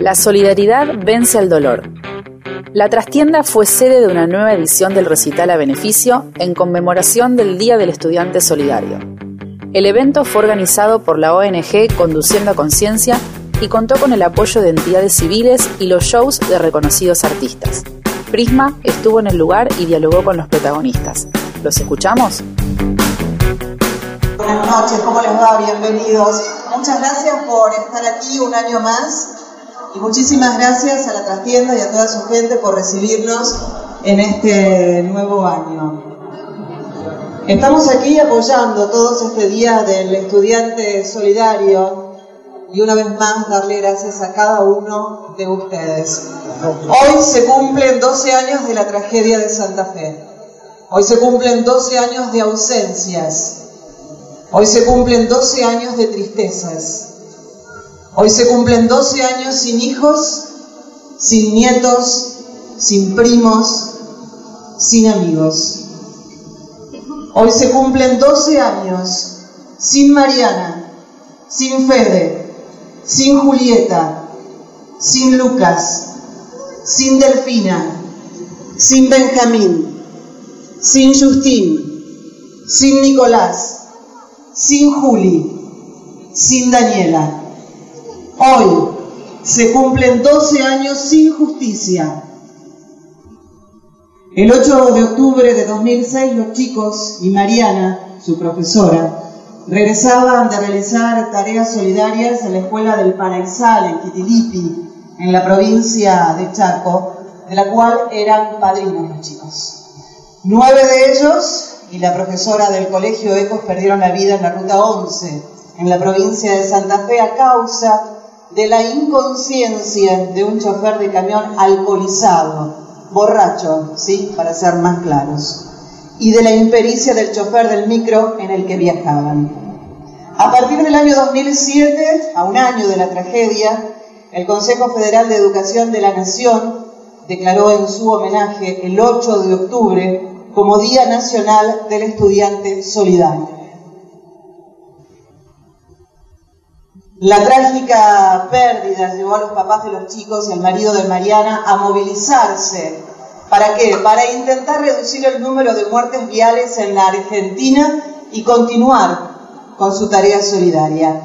La solidaridad vence al dolor. La trastienda fue sede de una nueva edición del recital a beneficio en conmemoración del Día del Estudiante Solidario. El evento fue organizado por la ONG Conduciendo a Conciencia y contó con el apoyo de entidades civiles y los shows de reconocidos artistas. Prisma estuvo en el lugar y dialogó con los protagonistas. ¿Los escuchamos? Buenas noches, ¿cómo les va? Bienvenidos. Muchas gracias por estar aquí un año más y muchísimas gracias a la trastienda y a toda su gente por recibirnos en este nuevo año. Estamos aquí apoyando todos este día del estudiante solidario y una vez más darle gracias a cada uno de ustedes. Hoy se cumplen 12 años de la tragedia de Santa Fe. Hoy se cumplen 12 años de ausencias. Hoy se cumplen 12 años de tristezas. Hoy se cumplen 12 años sin hijos, sin nietos, sin primos, sin amigos. Hoy se cumplen 12 años sin Mariana, sin Fede, sin Julieta, sin Lucas, sin Delfina, sin Benjamín, sin Justín, sin Nicolás, sin Juli, sin Daniela. Hoy se cumplen 12 años sin justicia. El 8 de octubre de 2006 los chicos y Mariana, su profesora, regresaban de realizar tareas solidarias en la escuela del Paraisal en Quitilipi, en la provincia de Chaco, de la cual eran padrinos los chicos. Nueve de ellos y la profesora del colegio Ecos perdieron la vida en la ruta 11, en la provincia de Santa Fe, a causa de la inconsciencia de un chofer de camión alcoholizado, borracho, ¿sí? Para ser más claros, y de la impericia del chofer del micro en el que viajaban. A partir del año 2007, a un año de la tragedia, el Consejo Federal de Educación de la Nación declaró en su homenaje el 8 de octubre como Día Nacional del Estudiante Solidario. La trágica pérdida llevó a los papás de los chicos y al marido de Mariana a movilizarse. ¿Para qué? Para intentar reducir el número de muertes viales en la Argentina y continuar con su tarea solidaria.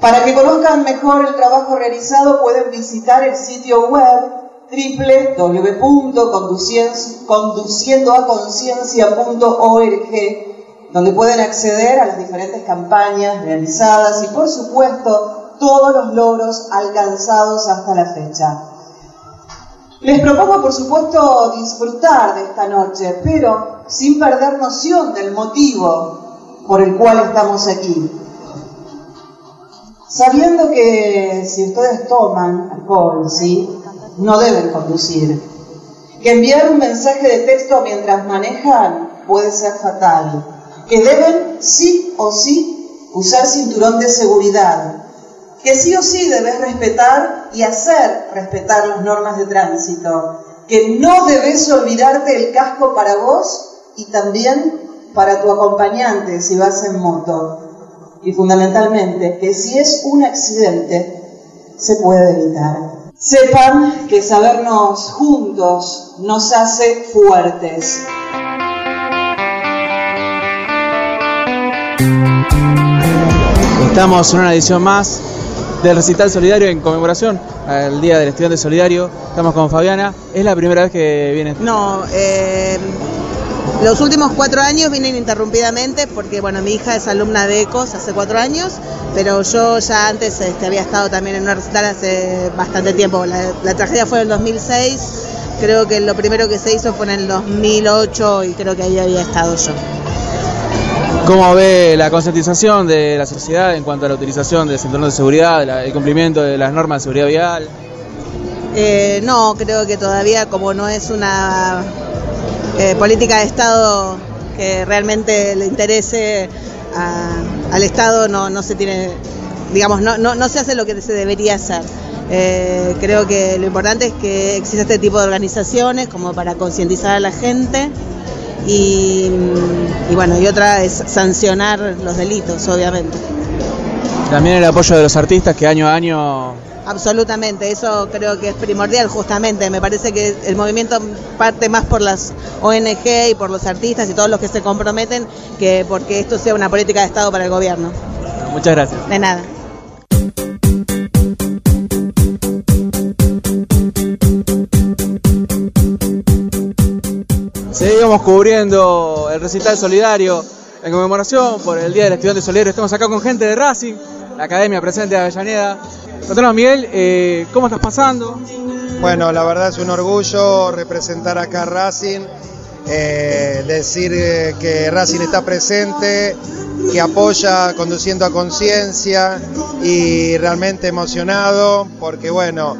Para que conozcan mejor el trabajo realizado pueden visitar el sitio web www.conduciendoaconciencia.org donde pueden acceder a las diferentes campañas realizadas y por supuesto todos los logros alcanzados hasta la fecha. Les propongo por supuesto disfrutar de esta noche, pero sin perder noción del motivo por el cual estamos aquí. Sabiendo que si ustedes toman alcohol, ¿sí? no deben conducir. Que enviar un mensaje de texto mientras manejan puede ser fatal que deben sí o sí usar cinturón de seguridad, que sí o sí debes respetar y hacer respetar las normas de tránsito, que no debes olvidarte el casco para vos y también para tu acompañante si vas en moto. Y fundamentalmente, que si es un accidente, se puede evitar. Sepan que sabernos juntos nos hace fuertes. Estamos en una edición más del recital solidario en conmemoración al Día del Estudiante Solidario. Estamos con Fabiana. ¿Es la primera vez que viene? No, eh, los últimos cuatro años vine ininterrumpidamente porque, bueno, mi hija es alumna de ECOS hace cuatro años, pero yo ya antes este, había estado también en una recital hace bastante tiempo. La, la tragedia fue en el 2006, creo que lo primero que se hizo fue en el 2008 y creo que ahí había estado yo. ¿Cómo ve la concientización de la sociedad en cuanto a la utilización de cinturones de seguridad, el cumplimiento de las normas de seguridad vial? Eh, no, creo que todavía como no es una eh, política de Estado que realmente le interese al Estado, no, se tiene, digamos, no, se hace lo que se debería hacer. Eh, creo que lo importante es que exista este tipo de organizaciones como para concientizar a la gente y, bueno, y otra es sancionar los delitos, obviamente. También el apoyo de los artistas que año a año... absolutamente. Eso creo que es primordial justamente. Me parece que el movimiento parte más por las ONG y por los artistas y todos los que se comprometen que porque esto sea una política de Estado para el gobierno. Muchas gracias. De nada. Seguimos cubriendo el recital solidario en conmemoración por el Día del Estudiante Solidario. Estamos acá con gente de Racing, la academia presente de Avellaneda. Contanos, Miguel, eh, ¿cómo estás pasando? Bueno, la verdad es un orgullo representar acá Racing, eh, decir eh, que Racing está presente, que apoya conduciendo a conciencia y realmente emocionado porque bueno,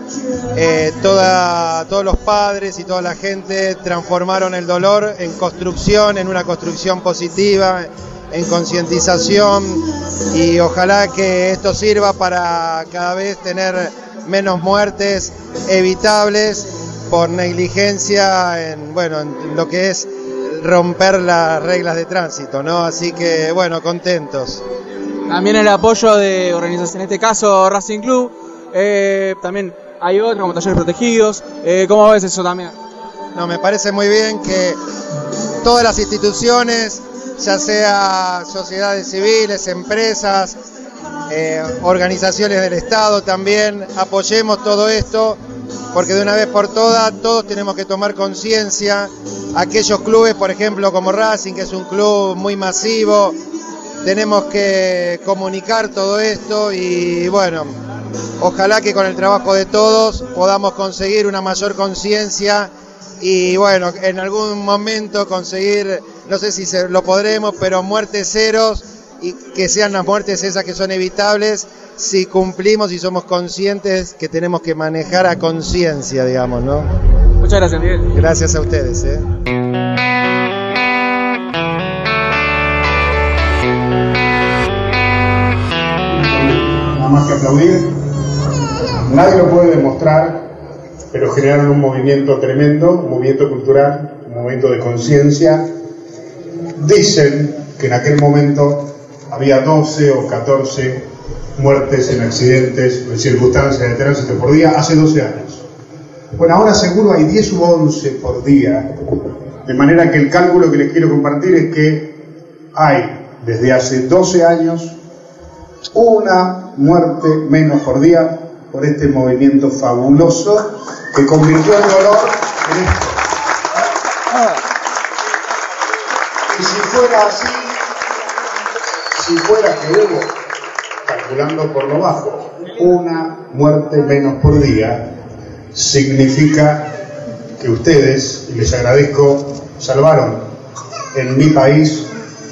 eh, todos los padres y toda la gente transformaron el dolor en construcción, en una construcción positiva, en concientización y ojalá que esto sirva para cada vez tener menos muertes evitables por negligencia en, bueno, en lo que es romper las reglas de tránsito, ¿no? Así que, bueno, contentos. También el apoyo de organizaciones, en este caso Racing Club, eh, también hay otros como talleres protegidos. Eh, ¿Cómo ves eso también? No, me parece muy bien que todas las instituciones, ya sea sociedades civiles, empresas, eh, organizaciones del Estado también, apoyemos todo esto, porque de una vez por todas todos tenemos que tomar conciencia. Aquellos clubes, por ejemplo, como Racing, que es un club muy masivo, tenemos que comunicar todo esto y bueno, ojalá que con el trabajo de todos podamos conseguir una mayor conciencia y bueno, en algún momento conseguir, no sé si se, lo podremos, pero muertes ceros y que sean las muertes esas que son evitables si cumplimos y somos conscientes que tenemos que manejar a conciencia, digamos, ¿no? Muchas gracias, Miguel. Gracias a ustedes, ¿eh? Nada más que aplaudir. Nadie lo puede demostrar, pero generaron un movimiento tremendo, un movimiento cultural, un movimiento de conciencia. Dicen que en aquel momento había 12 o 14 muertes en accidentes en circunstancias de tránsito por día hace 12 años. Bueno, ahora seguro hay 10 u 11 por día, de manera que el cálculo que les quiero compartir es que hay desde hace 12 años una muerte menos por día por este movimiento fabuloso que convirtió el dolor en esto. Y si fuera así, si fuera que hubo, calculando por lo bajo, una muerte menos por día, significa que ustedes, y les agradezco, salvaron en mi país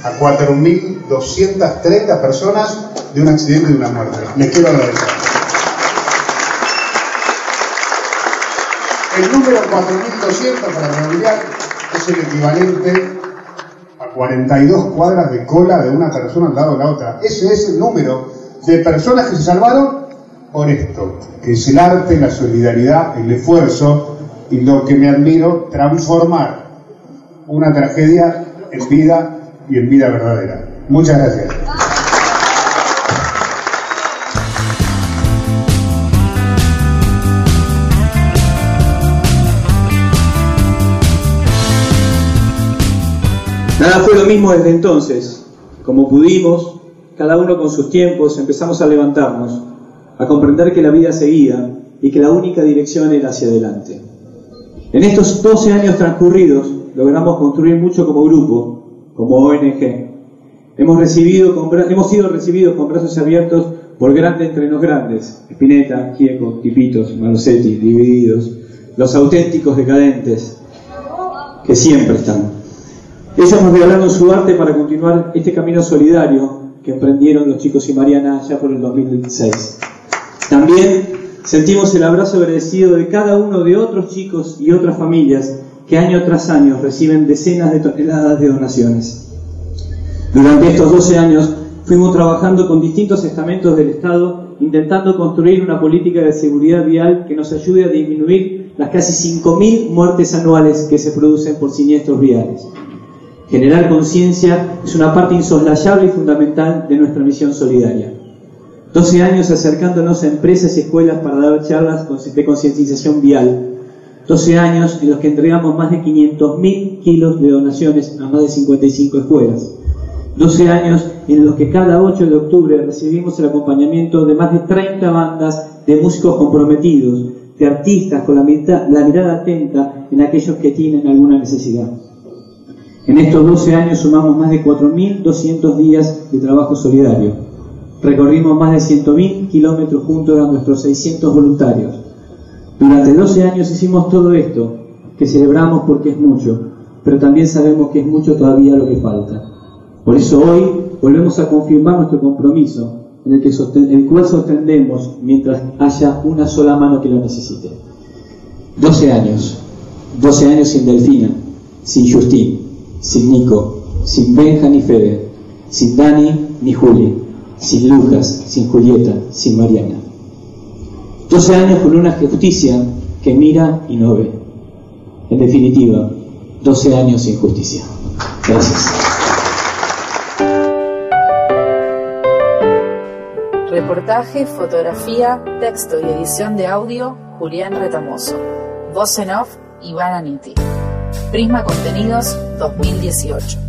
a 4.230 personas de un accidente y de una muerte. Les quiero agradecer. El número 4.200 para redondear es el equivalente a 42 cuadras de cola de una persona al lado de la otra. Ese es el número de personas que se salvaron por esto, que es el arte, la solidaridad, el esfuerzo y lo que me admiro, transformar una tragedia en vida y en vida verdadera. Muchas gracias. Nada fue lo mismo desde entonces. Como pudimos, cada uno con sus tiempos, empezamos a levantarnos, a comprender que la vida seguía y que la única dirección era hacia adelante. En estos 12 años transcurridos logramos construir mucho como grupo, como ONG. Hemos, recibido hemos sido recibidos con brazos abiertos por grandes entre los grandes, Spinetta, Gieco, Tipitos, Malosetti, Divididos, los auténticos decadentes, que siempre están. Ellos nos regalaron su arte para continuar este camino solidario emprendieron los chicos y Mariana ya por el 2016. También sentimos el abrazo agradecido de cada uno de otros chicos y otras familias que año tras año reciben decenas de toneladas de donaciones. Durante estos 12 años fuimos trabajando con distintos estamentos del Estado intentando construir una política de seguridad vial que nos ayude a disminuir las casi 5.000 muertes anuales que se producen por siniestros viales. Generar conciencia es una parte insoslayable y fundamental de nuestra misión solidaria. 12 años acercándonos a empresas y escuelas para dar charlas de concientización vial. 12 años en los que entregamos más de 500.000 kilos de donaciones a más de 55 escuelas. 12 años en los que cada 8 de octubre recibimos el acompañamiento de más de 30 bandas de músicos comprometidos, de artistas con la, la mirada atenta en aquellos que tienen alguna necesidad. En estos 12 años sumamos más de 4.200 días de trabajo solidario. Recorrimos más de 100.000 kilómetros juntos a nuestros 600 voluntarios. Durante 12 años hicimos todo esto, que celebramos porque es mucho, pero también sabemos que es mucho todavía lo que falta. Por eso hoy volvemos a confirmar nuestro compromiso, en el, que el cual sostendemos mientras haya una sola mano que lo necesite. 12 años, 12 años sin Delfina, sin Justín, sin Nico, sin Benja ni Fede, sin Dani ni Juli, sin Lucas, sin Julieta, sin Mariana. 12 años con una justicia que mira y no ve. En definitiva, 12 años sin justicia. Gracias. Reportaje, fotografía, texto y edición de audio, Julián Retamoso. Voz en off, Iván Aniti. Prisma Contenidos 2018.